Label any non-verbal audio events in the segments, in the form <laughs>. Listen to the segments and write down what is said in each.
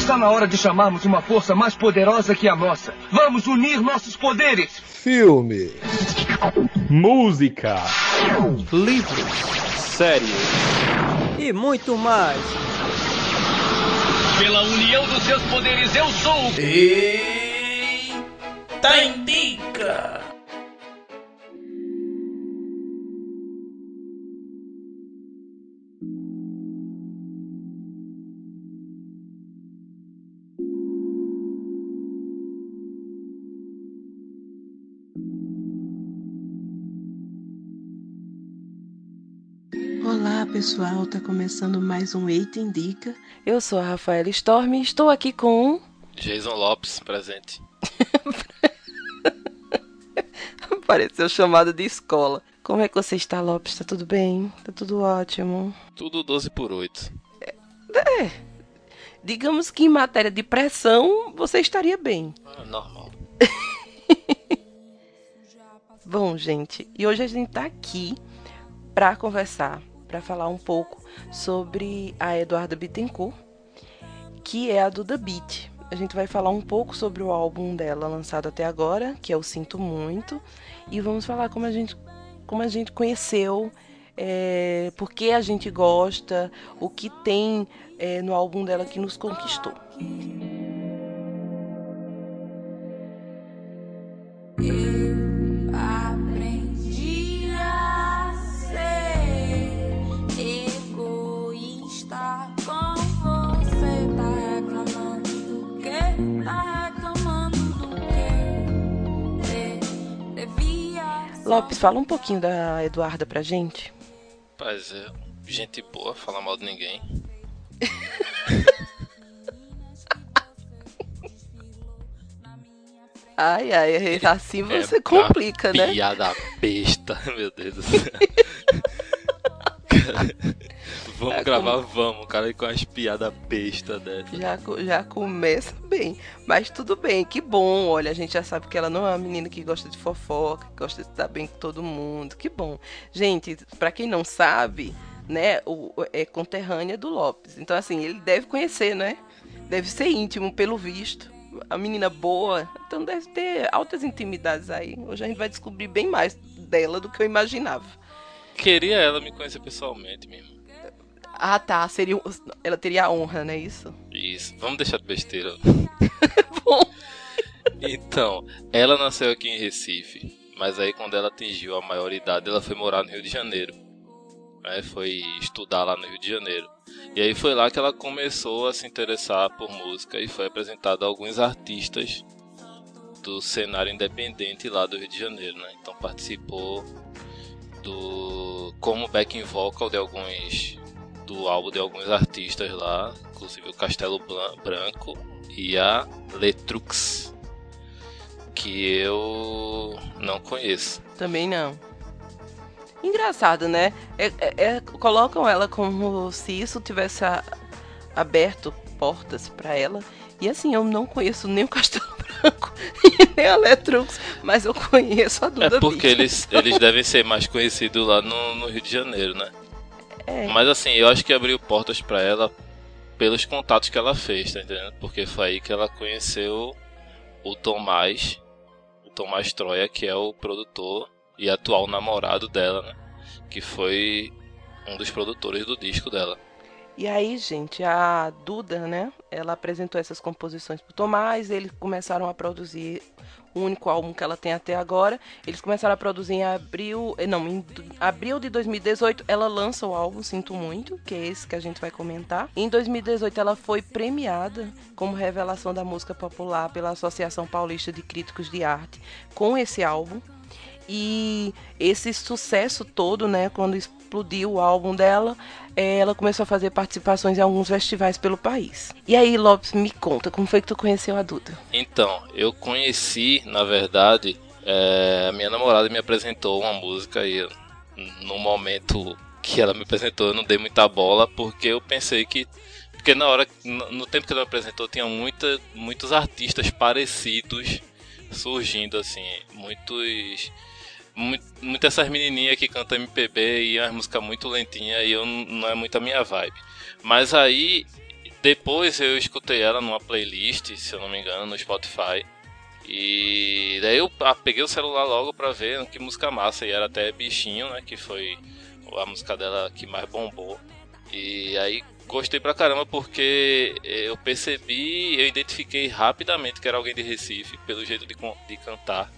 Está na hora de chamarmos uma força mais poderosa que a nossa. Vamos unir nossos poderes. Filme. Música. Livros. Séries. E muito mais. Pela união dos seus poderes, eu sou. Eita Indica! Pessoal, tá começando mais um Eita Indica. Eu sou a Rafaela Storm e estou aqui com. Jason Lopes, presente. <laughs> Pareceu chamado de escola. Como é que você está, Lopes? Tá tudo bem? Tá tudo ótimo? Tudo 12 por 8. É. Digamos que em matéria de pressão, você estaria bem. Ah, normal. <laughs> Bom, gente, e hoje a gente tá aqui para conversar, para falar um pouco sobre a Eduarda Bittencourt, que é a Duda Beat. A gente vai falar um pouco sobre o álbum dela lançado até agora, que é o Sinto Muito, e vamos falar como a gente, como a gente conheceu, é, por que a gente gosta, o que tem é, no álbum dela que nos conquistou. Lopes, fala um pouquinho da Eduarda pra gente. Rapaz, é gente boa, fala mal de ninguém. <laughs> Ai, ai, assim você É complica, né? Piada besta, <laughs> meu Deus do céu. <laughs> Vamos É gravar, vamos, cara, com as piadas bestas dessa. Já, já começa bem. Mas tudo bem, que bom. Olha, a gente já sabe que ela não é uma menina que gosta de fofoca, que gosta de estar bem com todo mundo. Que bom. Gente, pra quem não sabe, né, o, é conterrânea do Lopes. Então, assim, ele deve conhecer, né? Deve ser íntimo, pelo visto. A menina boa, então deve ter altas intimidades aí. Hoje a gente vai descobrir bem mais dela do que eu imaginava. Queria ela me conhecer pessoalmente mesmo. Ah, tá. Seria, ela teria a honra, né? Isso. Isso, vamos deixar de besteira. <laughs> Bom. Então, ela nasceu aqui em Recife, mas aí quando ela atingiu a maioridade, ela foi morar no Rio de Janeiro. Né? Foi estudar lá no Rio de Janeiro. E aí foi lá que ela começou a se interessar por música e foi apresentada a alguns artistas do cenário independente lá do Rio de Janeiro, né? Então participou do como backing vocal de alguns do álbum de alguns artistas lá, inclusive o Castelo Branco e a Letrux, que eu não conheço. Também não. Engraçado, né? É- é- é- colocam ela como se isso tivesse a- aberto portas pra ela. E assim, eu não conheço nem o Castelo <laughs> Branco e nem a Letrux, mas eu conheço a Duda É porque eles, eles devem ser mais conhecidos lá no, no Rio de Janeiro, né? É. Mas assim, eu acho que abriu portas pra ela pelos contatos que ela fez, tá entendendo? Porque foi aí que ela conheceu o Tomás, o Tomás Troia, que é o produtor e atual namorado dela, né? Que foi um dos produtores do disco dela. E aí, gente, a Duda, né? Ela apresentou essas composições pro Tomás, eles começaram a produzir o único álbum que ela tem até agora. Eles começaram a produzir em abril, eh, não, em abril de 2018, ela lança o álbum Sinto Muito, que é esse que a gente vai comentar. Em 2018 ela foi premiada como revelação da música popular pela Associação Paulista de Críticos de Arte com esse álbum. E esse sucesso todo, né, quando explodiu o álbum dela, eh, ela começou a fazer participações em alguns festivais pelo país. E aí, Lopes, me conta, como foi que tu conheceu a Duda? Então, eu conheci, na verdade, é, a minha namorada me apresentou uma música e no momento que ela me apresentou eu não dei muita bola porque eu pensei que porque na hora no, no tempo que ela me apresentou tinha muita, muitos artistas parecidos surgindo assim, muitos muito essas menininhas que cantam MPB e as músicas muito lentinha e eu não é muito a minha vibe. Mas aí depois eu escutei ela numa playlist, se eu não me engano, no Spotify. E daí eu peguei o celular logo pra ver que música massa. E era até Bichinho, né? Que foi a música dela que mais bombou. E aí gostei pra caramba porque eu percebi, eu identifiquei rapidamente que era alguém de Recife, pelo jeito de, de cantar.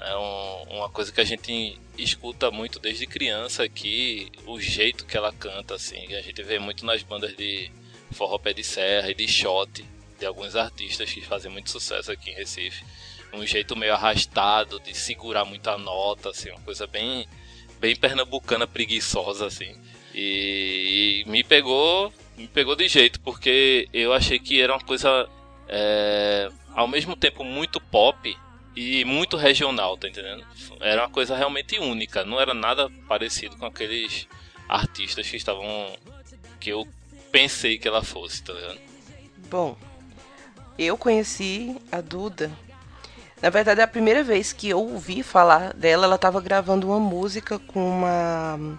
É um, uma coisa que a gente escuta muito desde criança aqui, o jeito que ela canta, assim. A gente vê muito nas bandas de forró pé de serra e de shot, de alguns artistas que fazem muito sucesso aqui em Recife. Um jeito meio arrastado de segurar muita nota, assim, uma coisa bem, bem pernambucana preguiçosa, assim. E, e me pegou, me pegou de jeito, porque eu achei que era uma coisa é, ao mesmo tempo muito pop e muito regional, tá entendendo? Era uma coisa realmente única, não era nada parecido com aqueles artistas que estavam que eu pensei que ela fosse, tá ligado? Bom, eu conheci a Duda. Na verdade, é a primeira vez que eu ouvi falar dela, ela estava gravando uma música com uma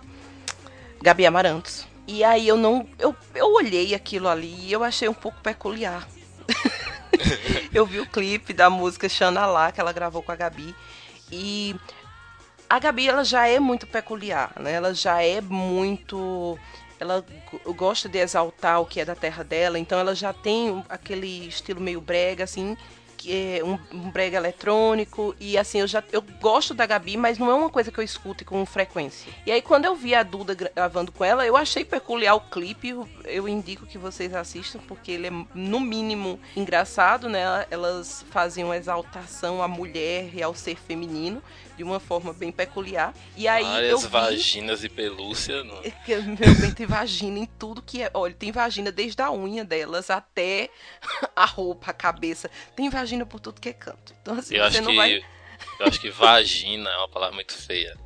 Gabi Amarantos. E aí eu não. Eu, eu olhei aquilo ali e eu achei um pouco peculiar. <laughs> <laughs> eu vi o clipe da música Xana Lá, que ela gravou com a Gabi. E a Gabi, ela já é muito peculiar, né? Ela já é muito... Ela gosta de exaltar o que é da terra dela, então ela já tem aquele estilo meio brega, assim, é um, um brega eletrônico e assim eu já eu gosto da Gabi, mas não é uma coisa que eu escute com frequência. E aí quando eu vi a Duda gravando com ela, eu achei peculiar o clipe, eu, indico que vocês assistam porque ele é no mínimo engraçado, né? Elas fazem uma exaltação à mulher e ao ser feminino de uma forma bem peculiar. E aí Várias eu vi... vaginas e pelúcia. No... Meu bem, tem vagina em tudo que é. Olha, tem vagina desde a unha delas até <laughs> a roupa, a cabeça. Tem vagina por tudo que é canto. Então, assim, eu você não que, vai. Eu acho que vagina é uma palavra muito feia.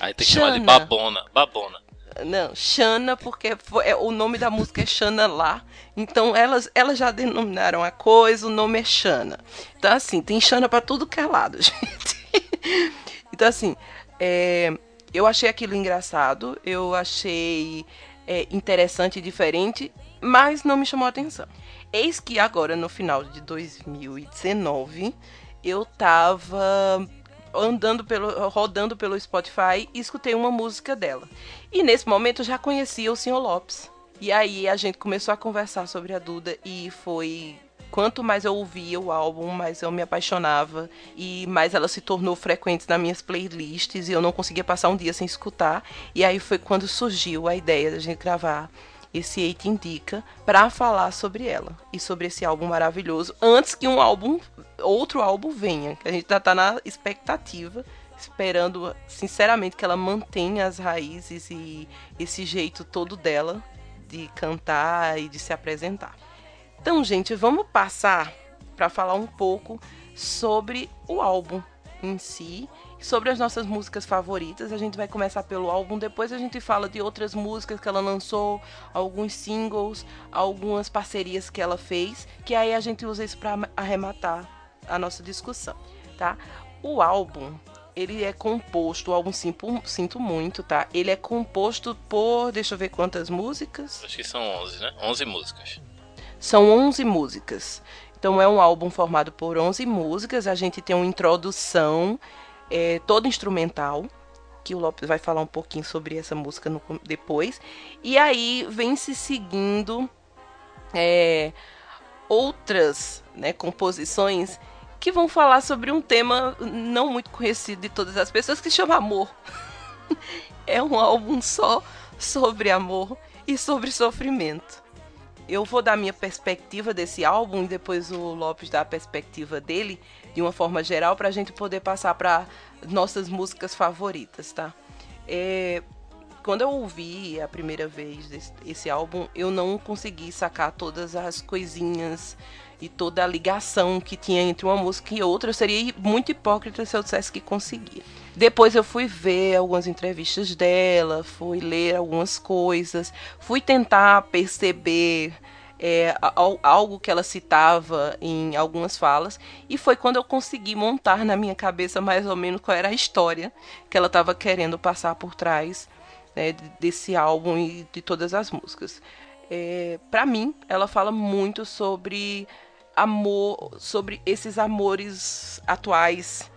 Aí tem que Xana. chamar de babona. Babona. Não, Xana, porque foi- é, o nome da música é Xana lá. Então elas, elas já denominaram a coisa, o nome é Xana. Então, assim, tem Xana pra tudo que é lado, <laughs> gente. <laughs> então, assim, é, eu achei aquilo engraçado, eu achei é, interessante e diferente, mas não me chamou a atenção. Eis que agora, no final de 2019, eu tava andando pelo, rodando pelo Spotify e escutei uma música dela. E nesse momento eu já conhecia o Sr. Lopes. E aí a gente começou a conversar sobre a Duda e foi quanto mais eu ouvia o álbum, mais eu me apaixonava e mais ela se tornou frequente nas minhas playlists e eu não conseguia passar um dia sem escutar. E aí foi quando surgiu a ideia da gente gravar esse Eight Indica para falar sobre ela e sobre esse álbum maravilhoso antes que um álbum outro álbum venha, a gente já tá na expectativa, esperando sinceramente que ela mantenha as raízes e esse jeito todo dela de cantar e de se apresentar. Então, gente, vamos passar para falar um pouco sobre o álbum em si, sobre as nossas músicas favoritas. A gente vai começar pelo álbum, depois a gente fala de outras músicas que ela lançou, alguns singles, algumas parcerias que ela fez, que aí a gente usa isso para arrematar a nossa discussão, tá? O álbum, ele é composto, o álbum Sinto, Sinto Muito, tá? Ele é composto por, deixa eu ver quantas músicas. Acho que são 11, né? 11 músicas. São 11 músicas. Então é um álbum formado por 11 músicas. A gente tem uma introdução é, toda instrumental, que o Lopes vai falar um pouquinho sobre essa música no- depois. E aí vem se seguindo é, outras né, composições que vão falar sobre um tema não muito conhecido de todas as pessoas, que chama amor. <laughs> é um álbum só sobre amor e sobre sofrimento. Eu vou dar minha perspectiva desse álbum e depois o Lopes dá a perspectiva dele de uma forma geral para a gente poder passar para nossas músicas favoritas, tá? É, quando eu ouvi a primeira vez esse, esse álbum, eu não consegui sacar todas as coisinhas e toda a ligação que tinha entre uma música e outra. Eu seria muito hipócrita se eu dissesse que conseguia. Depois eu fui ver algumas entrevistas dela, fui ler algumas coisas, fui tentar perceber é, al- algo que ela citava em algumas falas, e foi quando eu consegui montar na minha cabeça mais ou menos qual era a história que ela estava querendo passar por trás né, de- desse álbum e de todas as músicas. É, para mim, ela fala muito sobre amor, sobre esses amores atuais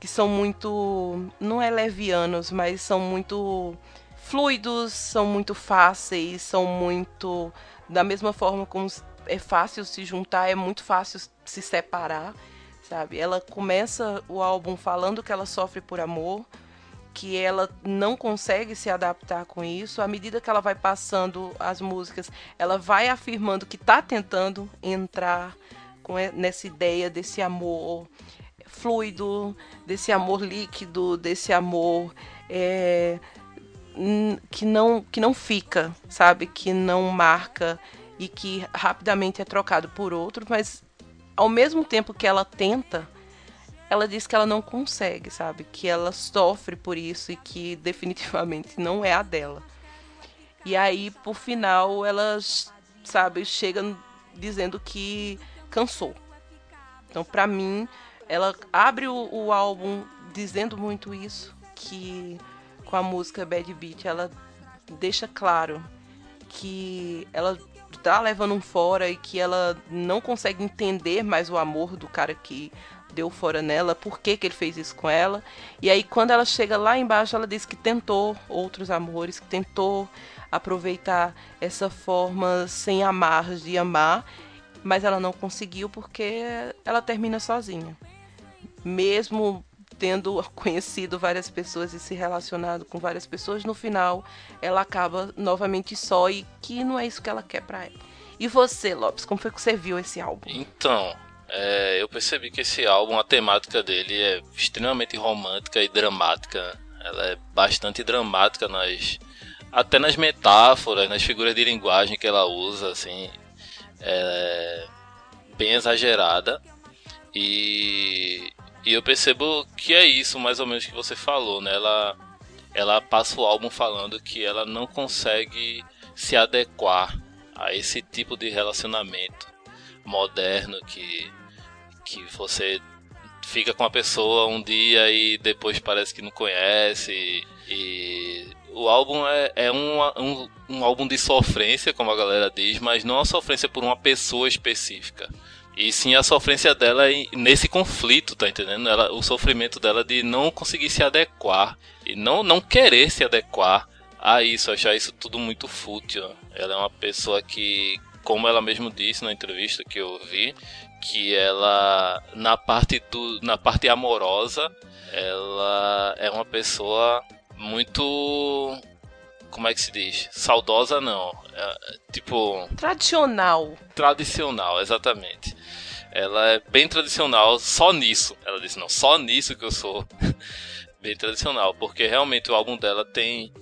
que são muito, não é levianos, mas são muito fluidos, são muito fáceis, são muito da mesma forma como é fácil se juntar, é muito fácil se separar, sabe? Ela começa o álbum falando que ela sofre por amor, que ela não consegue se adaptar com isso. À medida que ela vai passando as músicas, ela vai afirmando que está tentando entrar com nessa ideia desse amor fluido, desse amor líquido, desse amor é, que não que não fica, sabe, que não marca e que rapidamente é trocado por outro, mas ao mesmo tempo que ela tenta, ela diz que ela não consegue, sabe, que ela sofre por isso e que <laughs> definitivamente não é a dela. E aí, por final, ela, sabe, chega dizendo que cansou. Então, para mim, ela abre o, o, álbum dizendo muito isso, que com a música Bad Beat ela deixa claro que ela tá levando um fora e que ela não consegue entender mais o amor do cara que deu fora nela, por que, que ele fez isso com ela. E aí quando ela chega lá embaixo, ela diz que tentou outros amores, que tentou aproveitar essa forma sem amar de amar, mas ela não conseguiu porque ela termina sozinha mesmo tendo <laughs> conhecido várias pessoas e se relacionado com várias pessoas, no final ela acaba novamente só e que não é isso que ela quer para ela. E você, Lopes, como foi que você viu esse álbum? Então, é, eu percebi que esse álbum, a temática dele é extremamente romântica e dramática. Ela é bastante dramática nas até nas metáforas, nas figuras de linguagem que ela usa, assim, é bem exagerada. E e eu percebo que é isso, mais ou menos, que você falou, né? Ela, ela passa o álbum falando que ela não consegue se adequar a esse tipo de relacionamento moderno que, que você fica com a pessoa um dia e depois parece que não conhece. E o álbum é, é um, um, um álbum de sofrência, como a galera diz, mas não a sofrência por uma pessoa específica. E sim a sofrência dela nesse conflito, tá entendendo? Ela, o sofrimento dela de não conseguir se adequar e não, não querer se adequar a isso, achar isso tudo muito fútil. Ela é uma pessoa que, como ela mesmo disse na entrevista que eu vi, que ela na parte do na parte amorosa, ela é uma pessoa muito como é que se diz? Saudosa não. É, tipo. Tradicional. Tradicional, exatamente. Ela é bem tradicional só nisso. Ela disse, não, só nisso que eu sou. <laughs> bem tradicional. Porque realmente o álbum dela tem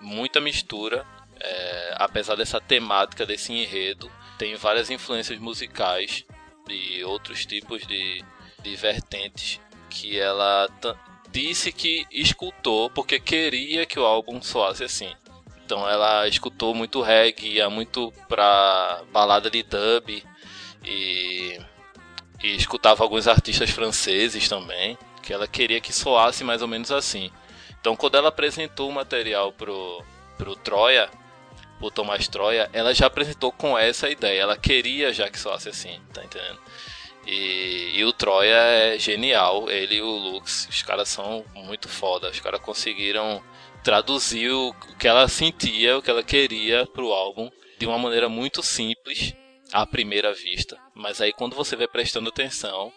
muita mistura. É, apesar dessa temática, desse enredo, tem várias influências musicais de outros tipos de, de vertentes que ela disse que escutou porque queria que o álbum soasse assim. Então ela escutou muito reggae, ia muito pra balada de dub e, e escutava alguns artistas franceses também, que ela queria que soasse mais ou menos assim. Então quando ela apresentou o material pro, pro Troia, o Tomás Troia, ela já apresentou com essa ideia, ela queria já que soasse assim, tá entendendo? E, e, o Troia é genial, ele e o Lux, os caras são muito foda, os caras conseguiram traduziu o que ela sentia, o que ela queria pro álbum de uma maneira muito simples à primeira vista. Mas aí quando você vai prestando atenção,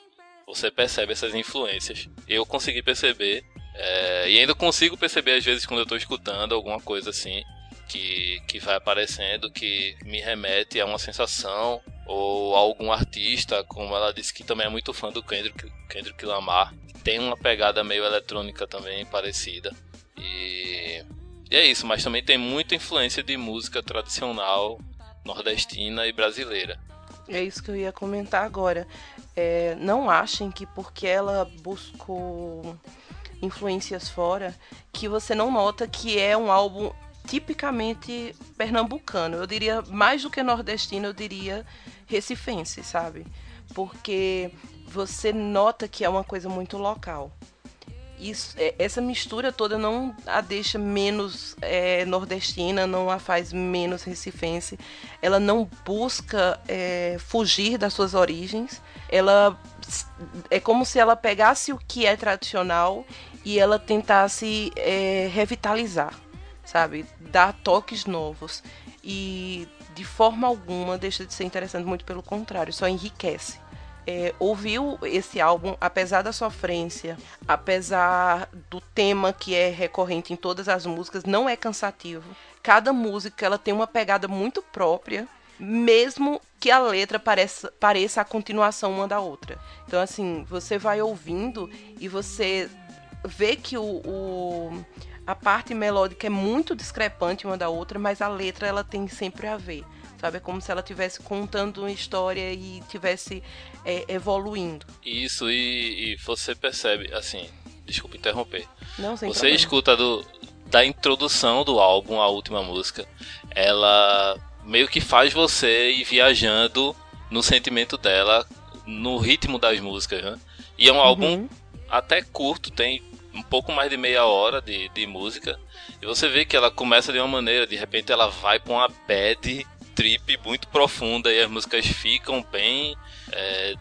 você percebe essas influências. Eu consegui perceber, é, e ainda consigo perceber às vezes quando eu estou escutando alguma coisa assim que, que vai aparecendo, que me remete a uma sensação, ou algum artista, como ela disse que também é muito fã do Kendrick, Kendrick Lamar, tem uma pegada meio eletrônica também parecida. E, e é isso, mas também tem muita influência de música tradicional nordestina e brasileira. É isso que eu ia comentar agora. É, não achem que porque ela buscou influências fora, que você não nota que é um álbum tipicamente pernambucano. Eu diria mais do que nordestino, eu diria recifense, sabe? Porque você nota que é uma coisa muito local. isso, é, essa mistura toda não a deixa menos é, nordestina, não a faz menos recifense. Ela não busca é, fugir das suas origens. Ela é como se ela pegasse o que é tradicional e ela tentasse é, revitalizar, sabe? Dar toques novos. E de forma alguma deixa de ser interessante, muito pelo contrário, só enriquece é, ouviu esse álbum, apesar da sofrência, apesar do tema que é recorrente em todas as músicas, não é cansativo. Cada música ela tem uma pegada muito própria, mesmo que a letra pareça, pareça a continuação uma da outra. Então, assim, você vai ouvindo e você vê que o, o a parte melódica é muito discrepante uma da outra, mas a letra ela tem sempre a ver sabe? É como se ela estivesse contando uma história e estivesse é, evoluindo. Isso, e, e, você percebe, assim, desculpa interromper. Não, sem Você problema. escuta do, da introdução do álbum, a última música, ela meio que faz você ir viajando no sentimento dela, no ritmo das músicas, né? E é um álbum Uhum. até curto, tem um pouco mais de meia hora de, de música. E você vê que ela começa de uma maneira, de repente ela vai pra uma bad trip muito profunda e as músicas ficam bem. É,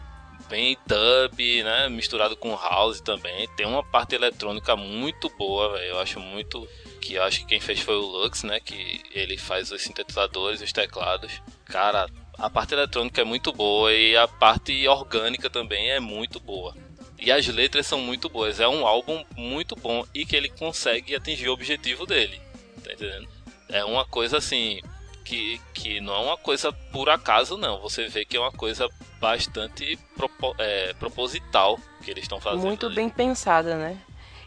bem dub, né? Misturado com house também. Tem uma parte eletrônica muito boa, velho. Eu acho muito. Que eu acho que quem fez foi o Lux, né? Que ele faz os sintetizadores, os teclados. Cara, a parte eletrônica é muito boa e a parte orgânica também é muito boa. E as letras são muito boas. É um álbum muito bom e que ele consegue atingir o objetivo dele. Tá entendendo? É uma coisa assim. Que, que não é uma coisa por acaso, não. Você vê que é uma coisa bastante propo- é, proposital que eles estão fazendo. Muito ali. bem pensada, né?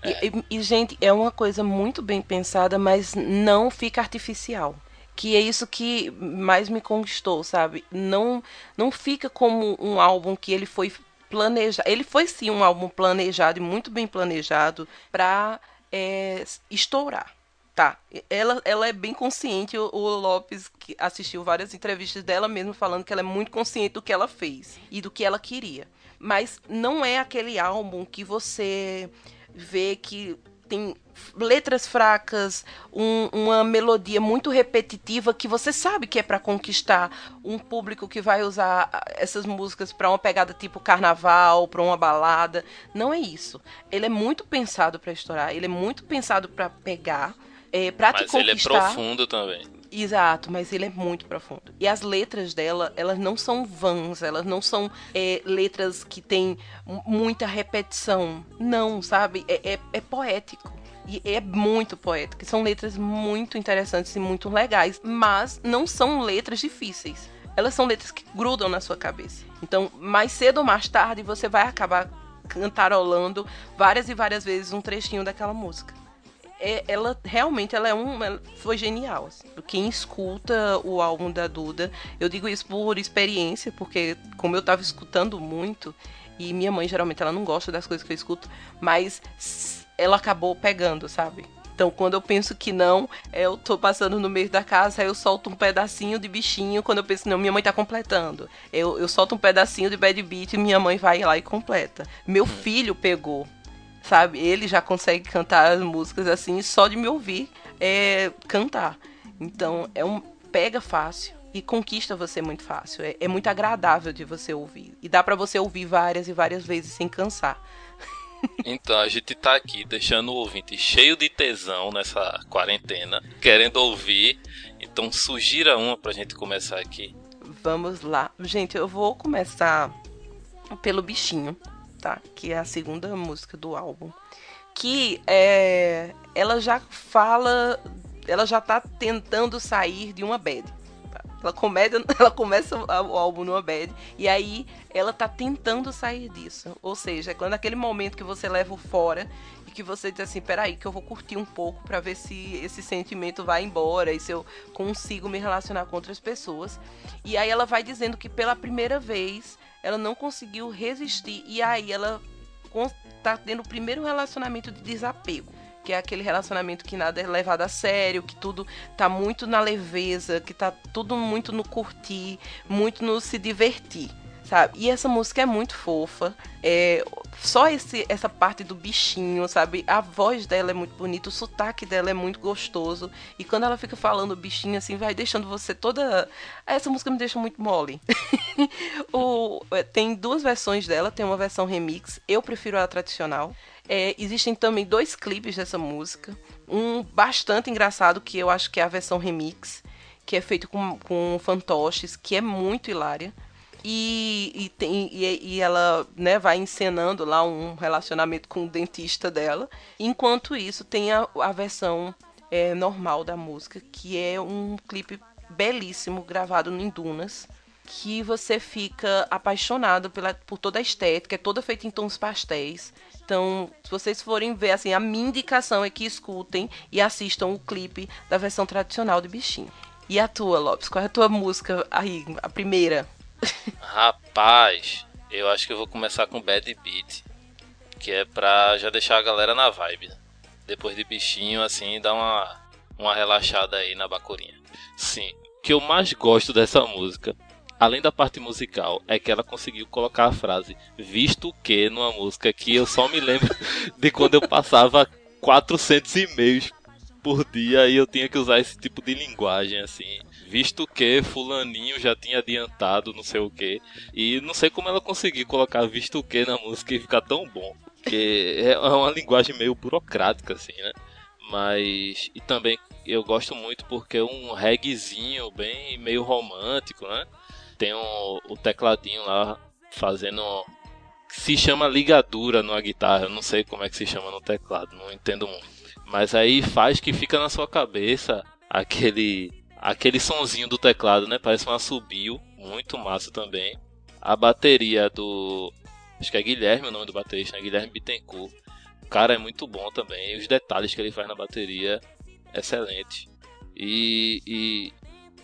E- É. E, e, gente, é uma coisa muito bem pensada, mas não fica artificial. Que é isso que mais me conquistou, sabe? Não, não fica como um álbum que ele foi planejado. Ele foi sim um álbum planejado e muito bem planejado pra é, estourar. Tá, ela, ela é bem consciente, o, o Lopes que assistiu várias entrevistas dela mesmo falando que ela é muito consciente do que ela fez e do que ela queria. Mas não é aquele álbum que você vê que tem letras fracas, um- uma melodia muito repetitiva que você sabe que é para conquistar um público que vai usar essas músicas para uma pegada tipo carnaval, para uma balada. Não é isso. Ele é muito pensado para estourar, ele é muito pensado para pegar, é, para te Mas ele é conquistar. profundo também. Exato, mas ele é muito profundo. E as letras dela, elas não são vãs, elas não são é, letras que têm mu- muita repetição. Não, sabe? É, é- é poético. E é muito poético. São letras muito interessantes e muito legais, mas não são letras difíceis. Elas são letras que grudam na sua cabeça. Então, mais cedo ou mais tarde, você vai acabar cantarolando várias e várias vezes um trechinho daquela música é- ela realmente ela é um ela foi genial assim. quem escuta o álbum da Duda eu digo isso por experiência porque como eu tava escutando muito e minha mãe geralmente ela não gosta das coisas que eu escuto mas ela acabou pegando sabe? Então quando eu penso que não eu tô passando no meio da casa aí eu solto um pedacinho de bichinho quando eu penso não minha mãe tá completando. Eu, eu solto um pedacinho de bad beat e minha mãe vai lá e completa. Meu filho pegou sabe? Ele já consegue cantar as músicas assim só de me ouvir é, cantar. Então é um pega fácil e conquista você muito fácil. É, é muito agradável de você ouvir e dá pra você ouvir várias e várias vezes sem cansar. <laughs> Então a gente tá aqui deixando o ouvinte cheio de tesão nessa quarentena, querendo ouvir. Então sugira uma pra gente começar aqui. Vamos lá, gente. Eu vou começar pelo bichinho, tá? Que é a segunda música do álbum. Que é, ela já fala, ela já tá tentando sair de uma bad. tá? Ela, comédia, <laughs> ela começa o álbum numa bad e aí ela tá tentando sair disso. Ou seja, é quando aquele momento que você leva o fora e que você diz assim, peraí, que eu vou curtir um pouco pra ver se esse sentimento vai embora e se eu consigo me relacionar com outras pessoas. E aí ela vai dizendo que pela primeira vez ela não conseguiu resistir e aí ela tá tendo o primeiro relacionamento de desapego. Que é aquele relacionamento que nada é levado a sério, que tudo tá muito na leveza, que tá tudo muito no curtir, muito no se divertir, sabe? E essa música é muito fofa. É, só esse, essa parte do bichinho, sabe? A voz dela é muito bonita, o sotaque dela é muito gostoso. E quando ela fica falando bichinho, assim, vai deixando você toda. Essa música me deixa muito mole. <laughs> o, é, tem duas versões dela, tem uma versão remix. Eu prefiro a tradicional. É, existem também dois clipes dessa música. Um bastante engraçado, que eu acho que é a versão remix, que é feito com, com fantoches, que é muito hilária. E, e, tem, e, e, ela né, vai encenando lá um relacionamento com o dentista dela. Enquanto isso, tem a, a versão é, normal da música, que é um clipe belíssimo, gravado em dunas, que você fica apaixonado pela, por toda a estética, é toda feita em tons pastéis. Então, se vocês forem ver, assim, a minha indicação é que escutem e assistam o clipe da versão tradicional de Bichinho. E a tua, Lopes? Qual é a tua música aí, a primeira? Rapaz, eu acho que eu vou começar com Bad Beat, que é pra já deixar a galera na vibe. Né? Depois de bichinho, assim, dar uma, uma relaxada aí na bacurinha. Sim, o que eu mais gosto dessa música, além da parte musical, é que ela conseguiu colocar a frase visto que numa música que eu só me lembro <laughs> de quando eu passava 400 e-mails por dia e eu tinha que usar esse tipo de linguagem assim, visto que fulaninho já tinha adiantado não sei o que e não sei como ela conseguiu colocar visto que na música e ficar tão bom, porque é uma linguagem meio burocrática assim, né? Mas e também eu gosto muito porque é um reggaezinho bem meio romântico, né? Tem um, o tecladinho lá fazendo se chama ligadura numa guitarra, eu não sei como é que se chama no teclado, não entendo muito. Mas aí faz que fica na sua cabeça aquele aquele sonzinho do teclado, né? Parece um assobio, muito massa também. A bateria do acho que é Guilherme o nome do baterista, né? Guilherme Bittencourt. O cara é muito bom também, os detalhes que ele faz na bateria excelente. E, e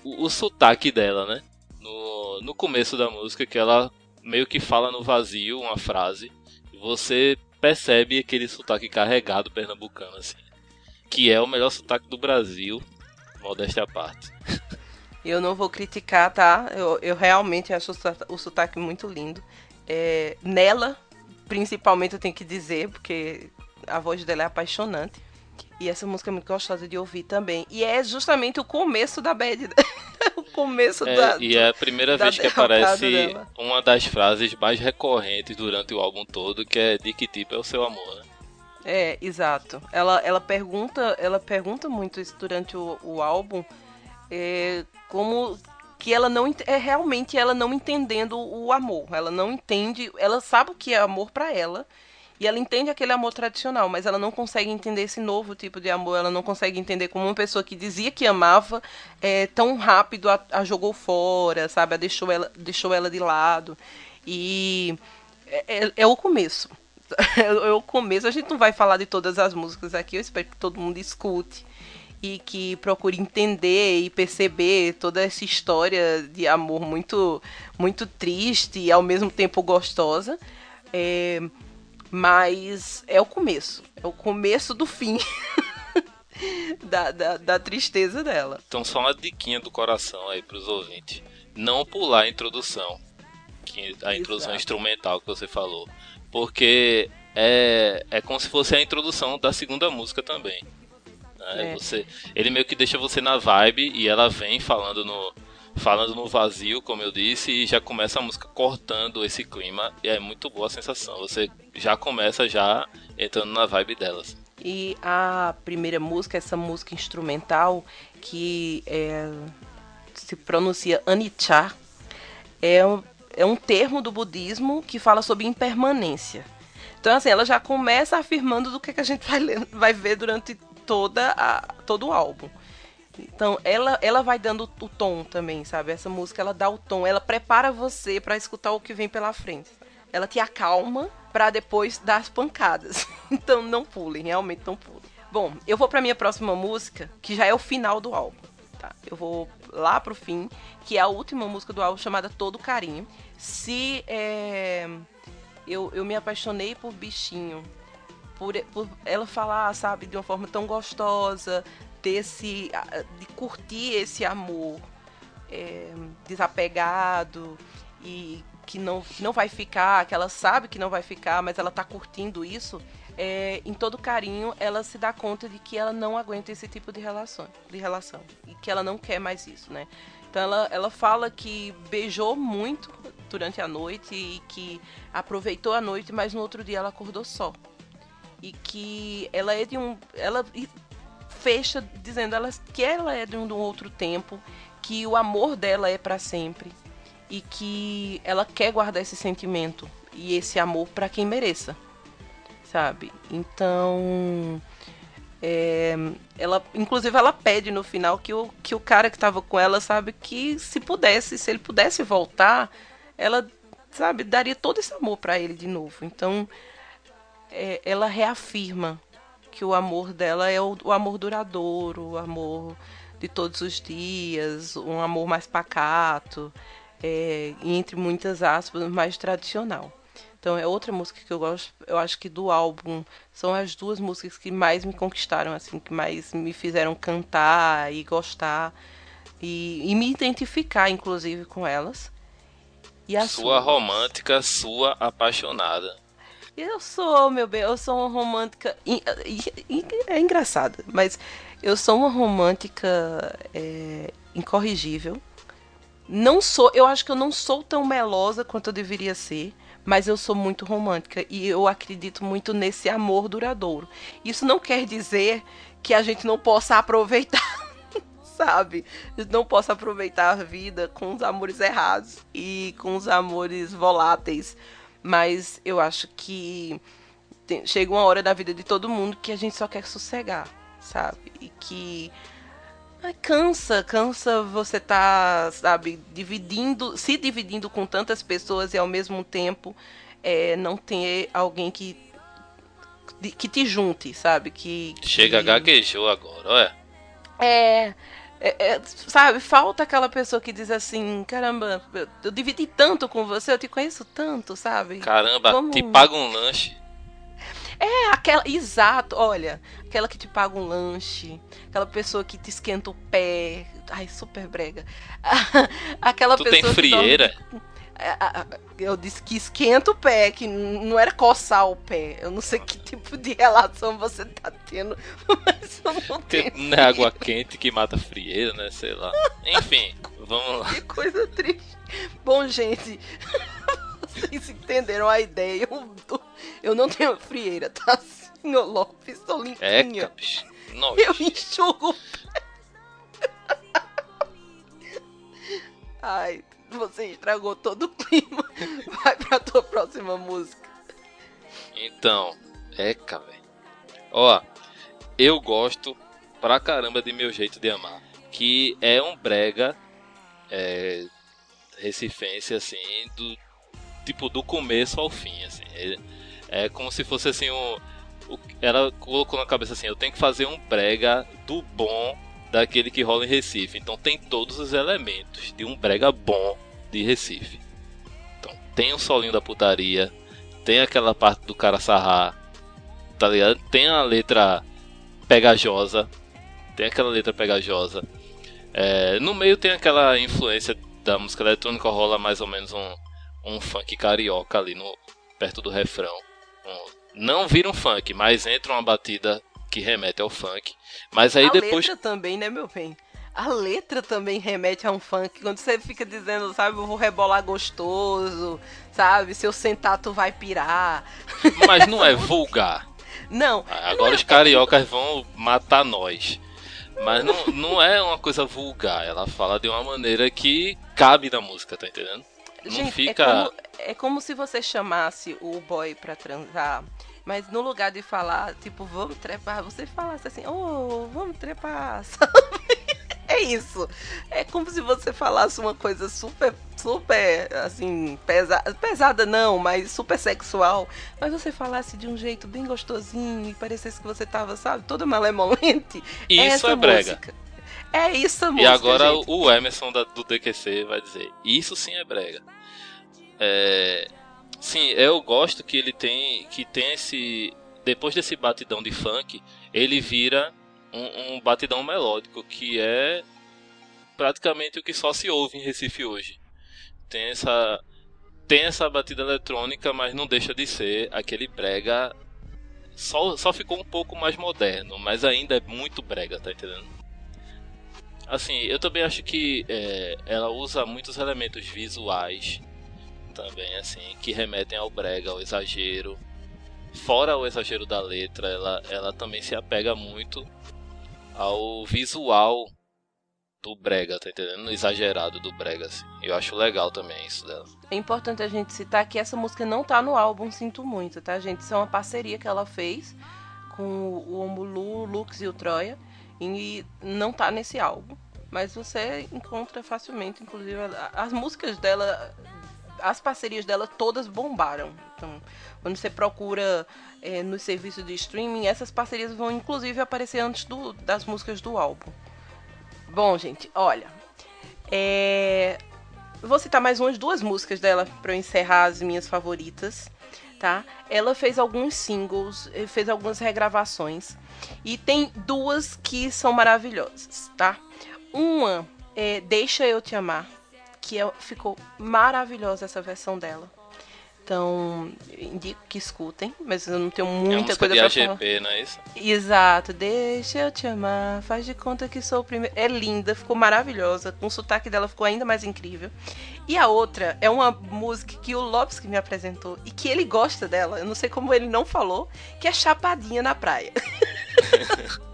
o, o sotaque dela, né? No, no começo da música que ela meio que fala no vazio uma frase, você percebe aquele sotaque carregado pernambucano assim que é o melhor sotaque do Brasil, modéstia à parte. Eu não vou criticar, tá? Eu, eu realmente acho o sotaque muito lindo. É, nela, principalmente, eu tenho que dizer, porque a voz dela é apaixonante. E essa música é muito gostosa de ouvir também. E é justamente o começo da bad. <laughs> o começo é, da. E é a primeira vez que <laughs> aparece dela. uma das frases mais recorrentes durante o álbum todo, que é de que tipo é o seu amor, né? É, exato. Ela, ela pergunta, ela pergunta muito isso durante o, o álbum, é, como que ela não é realmente ela não entendendo o amor. Ela não entende, ela sabe o que é amor para ela. E ela entende aquele amor tradicional, mas ela não consegue entender esse novo tipo de amor. Ela não consegue entender como uma pessoa que dizia que amava é, tão rápido a, a, jogou fora, sabe? A deixou ela, deixou ela de lado. E é, é, é o começo. <laughs> eu começo, a gente não vai falar de todas as músicas aqui, eu espero que todo mundo escute e que procure entender e perceber toda essa história de amor muito muito triste e ao mesmo tempo gostosa. É, mas é o começo, é o começo do fim. <laughs> da, da, da, tristeza dela. Então, só uma diquinha do coração aí pros ouvintes: não pular a introdução, que a introdução Exato. instrumental que você falou porque é, é como se fosse a introdução da segunda música também. Né? É. Você, ele meio que deixa você na vibe e ela vem falando no, falando no vazio, como eu disse, e já começa a música cortando esse clima. E é muito boa a sensação. Você já começa já entrando na vibe delas. E a primeira música, essa música instrumental, que é, se pronuncia Anichar, é é um termo do budismo que fala sobre impermanência. Então, assim, ela já começa afirmando do que, que a gente vai, ler, vai ver durante toda a, todo o álbum. Então, ela, ela vai dando o tom também, sabe? Essa música, ela dá o tom, ela prepara você para escutar o que vem pela frente. Ela te acalma para depois dar as pancadas. <laughs> Então, não pulem, realmente não pulem. Bom, eu vou para minha próxima música, que já é o final do álbum. Tá? Eu vou lá pro fim, que é a última música do álbum chamada Todo Carinho. Se é, eu, eu me apaixonei por bichinho, por, por ela falar, sabe, de uma forma tão gostosa, desse, de curtir esse amor é, desapegado e que não, que não vai ficar, que ela sabe que não vai ficar, mas ela tá curtindo isso, é, em todo carinho, ela se dá conta de que ela não aguenta esse tipo de relação, de relação e que ela não quer mais isso, né? Então ela, ela fala que beijou muito durante a noite e que aproveitou a noite, mas no outro dia ela acordou só. E que ela é de um. Ela fecha dizendo ela, que ela é de um, de um outro tempo, que o amor dela é para sempre e que ela quer guardar esse sentimento e esse amor para quem mereça, sabe? Então, é, ela, inclusive, ela pede no final que o, que o cara que estava com ela, sabe, que se pudesse, se ele pudesse voltar, ela, sabe, daria todo esse amor para ele de novo. Então, é, ela reafirma que o amor dela é o, o amor duradouro, o amor de todos os dias, um amor mais pacato, é, entre muitas aspas, mais tradicional. Então é outra música que eu gosto. Eu acho que do álbum são as duas músicas que mais me conquistaram, assim, que mais me fizeram cantar e gostar e, e me identificar, inclusive, com elas. E a sua, sua romântica, sua apaixonada. Eu sou, meu bem, eu sou uma romântica. É engraçado, mas eu sou uma romântica é, incorrigível. Não sou, eu acho que eu não sou tão melosa quanto eu deveria ser mas eu sou muito romântica e eu acredito muito nesse amor duradouro. Isso não quer dizer que a gente não possa aproveitar, <laughs> sabe? Não possa aproveitar a vida com os amores errados e com os amores voláteis, mas eu acho que chega uma hora da vida de todo mundo que a gente só quer sossegar, sabe? E que Ai, cansa, cansa você tá, sabe, dividindo, se dividindo com tantas pessoas e ao mesmo tempo é, não ter alguém que que te junte, sabe? Que, que... chega gaguejou agora. É, é, é, sabe, falta aquela pessoa que diz assim, caramba, eu, eu, dividi tanto com você, eu te conheço tanto, sabe? Caramba, Vamos... te paga um lanche. É, aquela. Exato, olha. Aquela que te paga um lanche. Aquela pessoa que te esquenta o pé. Ai, super brega. <laughs> aquela tu pessoa. tem frieira? Eu disse que esquenta o pé, que não era coçar o pé. Eu não sei que tipo de relação você tá tendo, <laughs> mas eu não tenho. Não é água quente que mata frieira, né? Sei lá. Enfim, vamos lá. <laughs> Que coisa triste. Bom, gente, vocês entenderam a ideia. Eu não tenho frieira, tá, senhor Lopes? Tô limpinha. É, eu enxugo. Ai, você estragou todo o clima. Vai pra tua próxima música. Então, eca, velho. Ó, eu gosto pra caramba de Meu Jeito de Amar. Que é um brega é, recifense, assim, do, tipo, do começo ao fim, assim. É, é como se fosse assim um. Ela colocou na cabeça assim, eu tenho que fazer um brega do bom daquele que rola em Recife. Então tem todos os elementos de um brega bom de Recife. Então tem o solinho da putaria, tem aquela parte do cara sarrar, tá ligado? Tem a letra pegajosa, tem aquela letra pegajosa. É, no meio tem aquela influência da música eletrônica, rola mais ou menos um, um funk carioca ali no perto do refrão. Não vira um funk, mas entra uma batida que remete ao funk. Mas aí a depois. A letra também, né, meu bem? A letra também remete a um funk. Quando você fica dizendo, sabe, eu vou rebolar gostoso, sabe? Se eu sentar, tu vai pirar. Mas não é <laughs> vulgar. Não. Agora não, os cariocas é... <laughs> vão matar nós. Mas não, não é uma coisa vulgar. Ela fala de uma maneira que cabe na música, tá entendendo? Não Gente, fica. É como, é como se você chamasse o boy pra transar, mas no lugar de falar, tipo, vamos trepar, você falasse assim, oh, vamos trepar, <laughs> sabe? É isso. É como se você falasse uma coisa super, super, assim, pesada. Pesada não, mas super sexual. Mas você falasse de um jeito bem gostosinho e parecesse que você tava, sabe, toda malemolente. Isso é brega. Música. É isso a música, E agora gente. o Emerson da, do DQC vai dizer: Isso sim é brega. É, sim, eu gosto que ele tem que tem esse depois desse batidão de funk, ele vira um, um batidão melódico que é praticamente o que só se ouve em Recife hoje. Tem essa tem essa batida eletrônica, mas não deixa de ser aquele brega. Só, só ficou um pouco mais moderno, mas ainda é muito brega, tá entendendo? Assim, eu também acho que é, ela usa muitos elementos visuais também, assim, que remetem ao brega, ao exagero. Fora o exagero da letra, ela, ela também se apega muito ao visual do brega, tá entendendo? Exagerado do brega, assim. Eu acho legal também isso dela. É importante a gente citar que essa música não tá no álbum Sinto Muito, tá, gente? Isso é uma parceria que ela fez com o Omulu, o Lux e o Troia. E não tá nesse álbum. Mas você encontra facilmente, inclusive, as músicas dela, as parcerias dela todas bombaram. Então, quando você procura é, no serviço de streaming, essas parcerias vão inclusive aparecer antes do, das músicas do álbum. Bom, gente, olha. É... Vou citar mais umas duas músicas dela para encerrar as minhas favoritas. Tá? Ela fez alguns singles, eh, fez algumas regravações e tem duas que são maravilhosas, tá? Uma é Deixa Eu Te Amar, que é, ficou maravilhosa essa versão dela. Então, indico que escutem, mas eu não tenho muita é coisa de pra AGP, falar. não é isso? Exato, deixa eu te amar, faz de conta que sou o primeiro. É linda, ficou maravilhosa, com o sotaque dela ficou ainda mais incrível. E a outra é uma música que o Lopes que me apresentou e que ele gosta dela, eu não sei como ele não falou, que é Chapadinha na Praia. <laughs>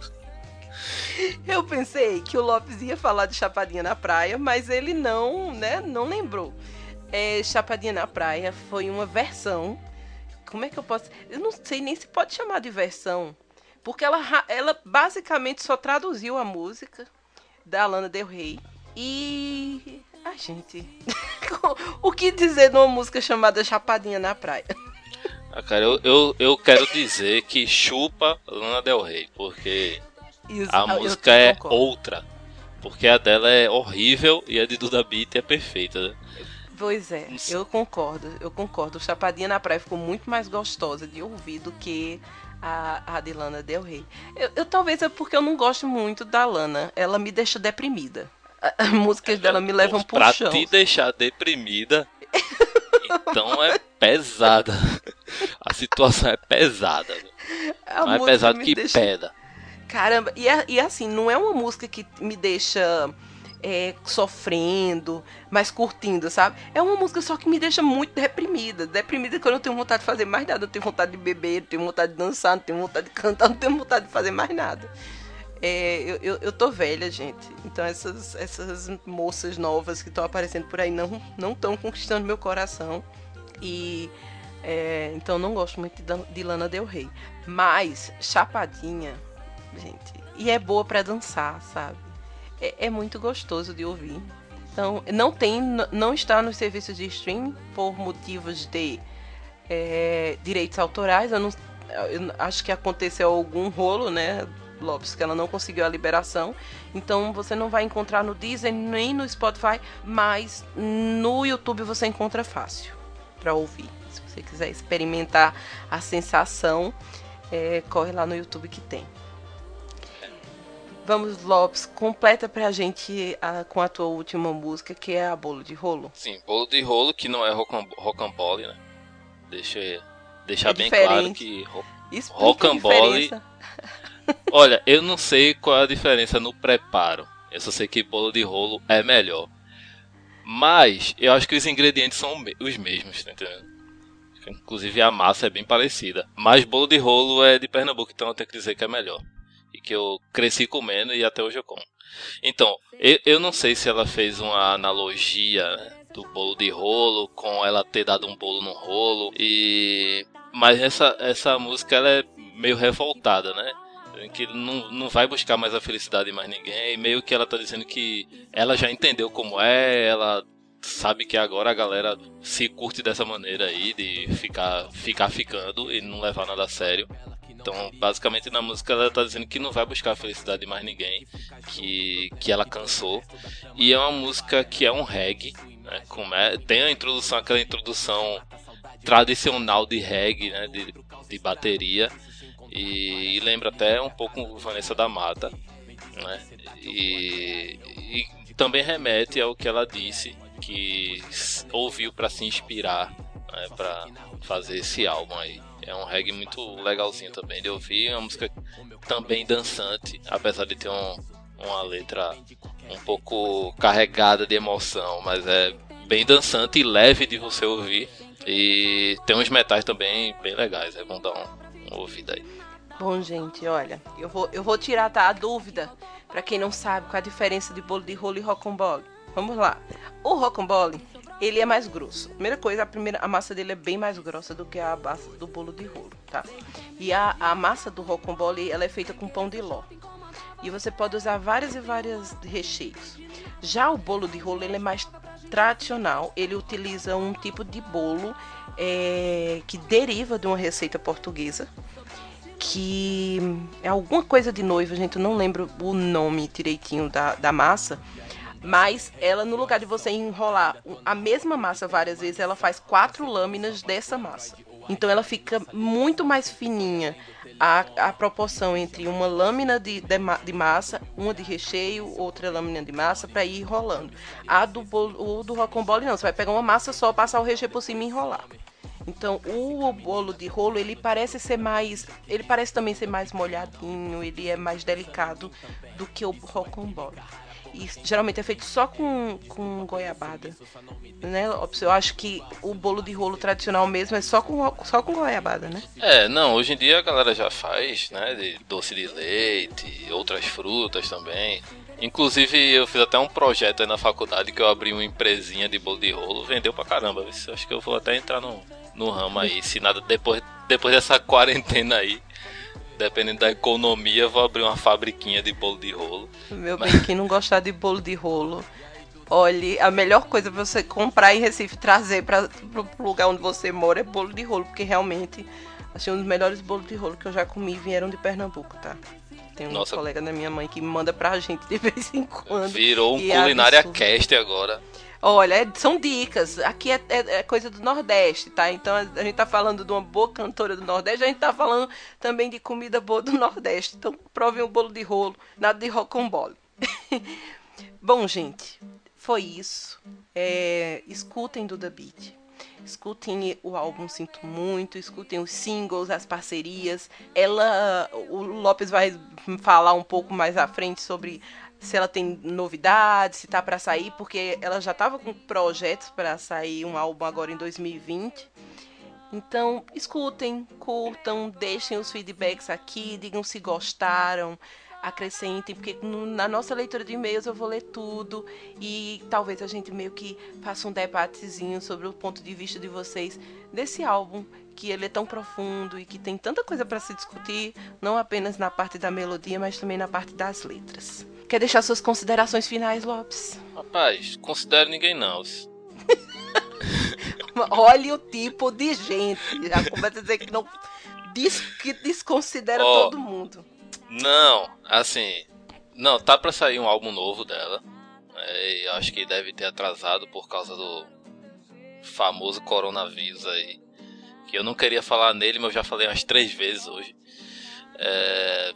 <laughs> eu pensei que o Lopes ia falar de Chapadinha na Praia, mas ele não, né, não lembrou é, Chapadinha na Praia foi uma versão. Como é que eu posso. Eu não sei nem se pode chamar de versão. Porque ela, ela basicamente só traduziu a música da Lana Del Rey. E. Ai, gente. <laughs> o que dizer de uma música chamada Chapadinha na Praia? Ah, cara, eu, eu, eu quero dizer que chupa Lana Del Rey, porque Isso, a música é outra. Porque a dela é horrível e a de Duda Beat é perfeita, né? Pois é, eu concordo, eu concordo. Chapadinha na Praia ficou muito mais gostosa de ouvir do que a, a de Lana Del Rey. Eu, eu, talvez é porque eu não gosto muito da Lana. Ela me deixa deprimida. As músicas dela me levam pro pra chão. Pra te deixar deprimida, então é pesada. A situação é pesada. <laughs> A não é pesado que deixa... pedra. Caramba, e, é, e assim, não é uma música que me deixa é, sofrendo, mas curtindo, sabe? É uma música só que me deixa muito deprimida. Deprimida quando eu tenho vontade de fazer mais nada. Eu tenho vontade de beber, eu tenho vontade de dançar, não tenho vontade de cantar, <laughs> não tenho vontade de fazer mais nada. É, eu, eu, eu, tô velha, gente. Então essas, essas moças novas que estão aparecendo por aí não não estão conquistando meu coração. E é, então não gosto muito de, de Lana Del Rey. Mas Chapadinha, gente, e é boa para dançar, sabe? é, é muito gostoso de ouvir. Então, não tem, não está nos serviços de streaming por motivos de é, direitos autorais. Eu, não, eu acho que aconteceu algum rolo, né, Lopes, que ela não conseguiu a liberação. Então você não vai encontrar no Disney nem no Spotify, mas no YouTube você encontra fácil para ouvir. Se você quiser experimentar a sensação, é, corre lá no YouTube que tem. Vamos, Lopes, completa pra gente a, com a tua última música, que é a Bolo de Rolo. Sim, Bolo de Rolo, que não é rocambole, né? Deixa deixar é bem claro que rocambole... <laughs> Olha, eu não sei qual é a diferença no preparo. Eu só sei que bolo de rolo é melhor. Mas eu acho que os ingredientes são os mesmos, tá entendendo? Inclusive a massa é bem parecida. Mas bolo de rolo é de Pernambuco, então eu tenho que dizer que é melhor e que eu cresci comendo e até hoje eu como. Então, eu, eu não sei se ela fez uma analogia do bolo de rolo com ela ter dado um bolo no rolo e mas essa essa música ela é meio revoltada, né? Que não, não vai buscar mais a felicidade de mais ninguém. E meio que ela tá dizendo que ela já entendeu como é, ela sabe que agora a galera se curte dessa maneira aí, de ficar, ficar ficando e não levar nada a sério. Então, basicamente na música ela tá dizendo que não vai buscar a felicidade de mais ninguém, que, que ela cansou. E é uma música que é um reggae, né? É, tem a introdução, aquela introdução tradicional de reggae, né? De, de bateria. E, e lembra até um pouco Vanessa da Mata, né? E, e também remete ao que ela disse que ouviu pra se inspirar né, para fazer esse álbum aí. É um reggae muito legalzinho também de ouvir, é uma música também dançante, apesar de ter um, uma letra um pouco carregada de emoção, mas é bem dançante e leve de você ouvir. E tem uns metais também bem legais, é bom dar um, uma ouvida aí. Bom, gente, olha, eu vou, eu vou tirar tá, a dúvida pra quem não sabe qual a diferença de bolo de rolo e rocambole. Vamos lá. O rocambole, ele é mais grosso. Primeira coisa, a primeira a massa dele é bem mais grossa do que a massa do bolo de rolo, tá? E a, a massa do rocambole, ela é feita com pão de ló. E você pode usar várias e várias recheios. Já o bolo de rolo, ele é mais tradicional. Ele utiliza um tipo de bolo é, que deriva de uma receita portuguesa que é alguma coisa de noiva, gente, eu não lembro o nome direitinho da, da massa, mas ela, no lugar de você enrolar a mesma massa várias vezes, ela faz quatro lâminas dessa massa. Então ela fica muito mais fininha a, a proporção entre uma lâmina de, de, de massa, uma de recheio, outra lâmina de massa, para ir enrolando. A do, o do rocambole não, você vai pegar uma massa só, passar o recheio por cima e enrolar. Então, o bolo de rolo, ele parece ser mais. Ele parece também ser mais molhadinho, ele é mais delicado do que o rocambole. E geralmente é feito só com, com goiabada. Né? Eu acho que o bolo de rolo tradicional mesmo é só com, só com goiabada, né? É, não, hoje em dia a galera já faz, né, de doce de leite, outras frutas também. Inclusive eu fiz até um projeto aí na faculdade que eu abri uma empresinha de bolo de rolo, vendeu pra caramba. Acho que eu vou até entrar no, no ramo aí, se nada depois, depois dessa quarentena aí, dependendo da economia, vou abrir uma fabriquinha de bolo de rolo. Meu bem, quem não gostar de bolo de rolo, olhe, a melhor coisa pra você comprar em Recife trazer para o lugar onde você mora é bolo de rolo, porque realmente, assim, um dos melhores bolos de rolo que eu já comi vieram de Pernambuco, tá? Tem um Nossa. colega da minha mãe que manda pra gente de vez em quando. Virou um é culinária cast agora. Olha, é- são dicas. Aqui é, é- é coisa do Nordeste, tá? Então a, gente tá falando de uma boa cantora do Nordeste, a gente tá falando também de comida boa do <laughs> Nordeste. Então provem o bolo de rolo, nada de rocambole. <laughs> Bom, gente, foi isso. É, escutem Duda Beat. Escutem o álbum Sinto Muito, escutem os singles, as parcerias. Ela, o Lopes vai falar um pouco mais à frente sobre se ela tem novidades, se tá para sair, porque ela já tava com projetos para sair um álbum agora em 2020. Então, escutem, curtam, deixem os feedbacks aqui, digam se gostaram, acrescentem, porque na nossa leitura de e-mails eu vou ler tudo e talvez a gente meio que faça um debatezinho sobre o ponto de vista de vocês desse álbum, que ele é tão profundo e que tem tanta coisa para se discutir, não apenas na parte da melodia, mas também na parte das letras. Quer deixar suas considerações finais, Lopes? Rapaz, considero ninguém não. <laughs> Olha o tipo de gente. Já começa a dizer que não. Des, que desconsidera Ó. todo mundo. Não, assim. Não, tá pra sair um álbum novo dela. É, e acho que deve ter atrasado por causa do famoso coronavírus aí. Que eu não queria falar nele, mas eu já falei umas três vezes hoje. É,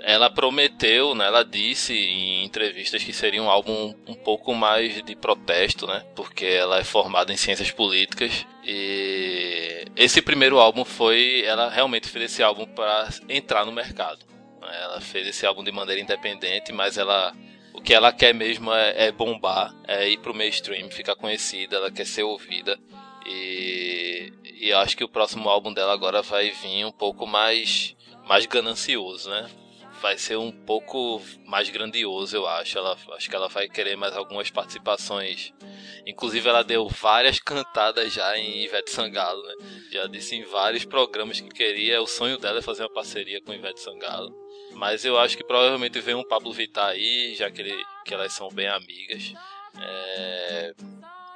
ela prometeu, né, ela disse em entrevistas que seria um álbum um pouco mais de protesto, né? Porque ela é formada em ciências políticas e esse primeiro álbum foi, ela realmente fez esse álbum para entrar no mercado. Ela fez esse álbum de maneira independente, mas ela o que ela quer mesmo é, é bombar, é ir pro mainstream, ficar conhecida, ela quer ser ouvida. E, e acho que o próximo álbum dela agora vai vir um pouco mais, mais ganancioso, né? Vai ser um pouco mais grandioso, eu acho. Ela, acho que ela vai querer mais algumas participações. Inclusive, ela deu várias cantadas já em Ivete Sangalo, né? Já disse em vários programas que queria. O sonho dela é fazer uma parceria com Ivete Sangalo. Mas eu acho que provavelmente vem um Pablo Vittar aí, já que, ele, que elas são bem amigas. É,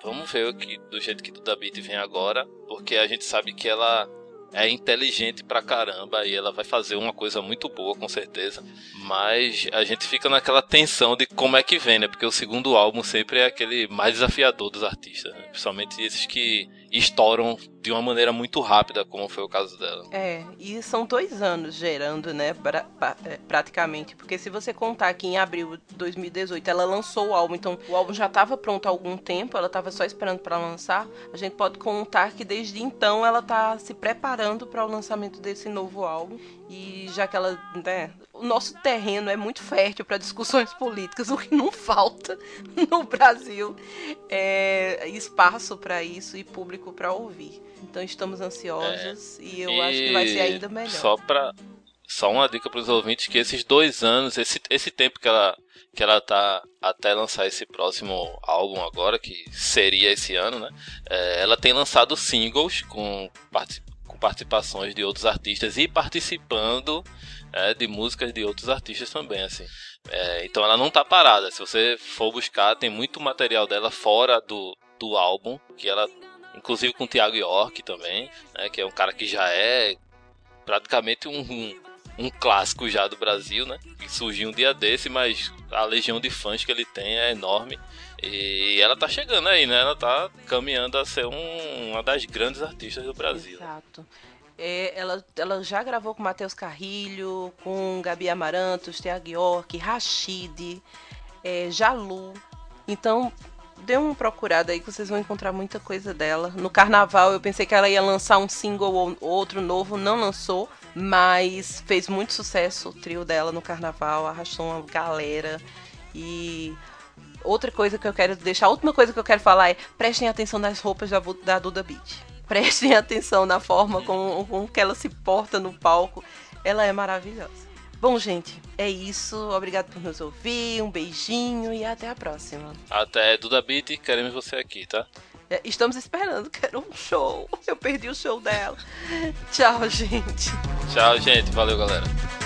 Vamos ver que, do jeito que Duda Beat vem agora, porque a gente sabe que ela é inteligente pra caramba e ela vai fazer uma coisa muito boa, com certeza. Mas a gente fica naquela tensão de como é que vem, né? Porque o segundo álbum sempre é aquele mais desafiador dos artistas, né? principalmente esses que estouram de uma maneira muito rápida, como foi o caso dela. É, e são dois anos gerando, né, pra, pra, é, praticamente, porque se você contar que em abril de 2018 ela lançou o álbum, então o álbum já estava pronto há algum tempo, ela estava só esperando para lançar, a gente pode contar que desde então ela tá se preparando para o lançamento desse novo álbum, e já que ela, né, o nosso terreno é muito fértil para discussões políticas, <laughs> o que não falta no Brasil é espaço para isso e público para ouvir. Então estamos ansiosos é. e eu e acho que vai ser ainda melhor. Só para só uma dica para os ouvintes que esses dois anos, esse, esse tempo que ela que ela tá até lançar esse próximo álbum agora, que seria esse ano, né? É, ela tem lançado singles com, com participações de outros artistas e participando é, de músicas de outros artistas também, assim. É, então ela não tá parada. Se você for buscar, tem muito material dela fora do, do álbum, que ela inclusive com o Thiago York também, né, que é um cara que já é praticamente um, um, um, clássico já do Brasil, né, que surgiu um dia desse, mas a legião de fãs que ele tem é enorme. E ela tá chegando aí, né? Ela tá caminhando a ser um, uma das grandes artistas do Brasil. Exato. É, ela, ela já gravou com Matheus Carrilho, com Gabi Amarantos, Thiago York, Rashid, é, Jalu. Então, dê uma procurada aí que vocês vão encontrar muita coisa dela. No carnaval eu pensei que ela ia lançar um single ou outro novo, não lançou, mas fez muito sucesso o trio dela no carnaval, arrastou uma galera. E outra coisa que eu quero deixar, a última coisa que eu quero falar é prestem atenção nas roupas da, da Duda Beat. <laughs> Prestem atenção na forma com, que ela se porta no palco. Ela é maravilhosa. Bom, gente, é isso. Obrigado por nos ouvir. Um beijinho e até a próxima. Até Duda Beat, queremos você aqui, tá? É, estamos esperando, <laughs> quero um show. Eu perdi o show dela. Tchau, gente. Tchau, gente. Valeu, galera.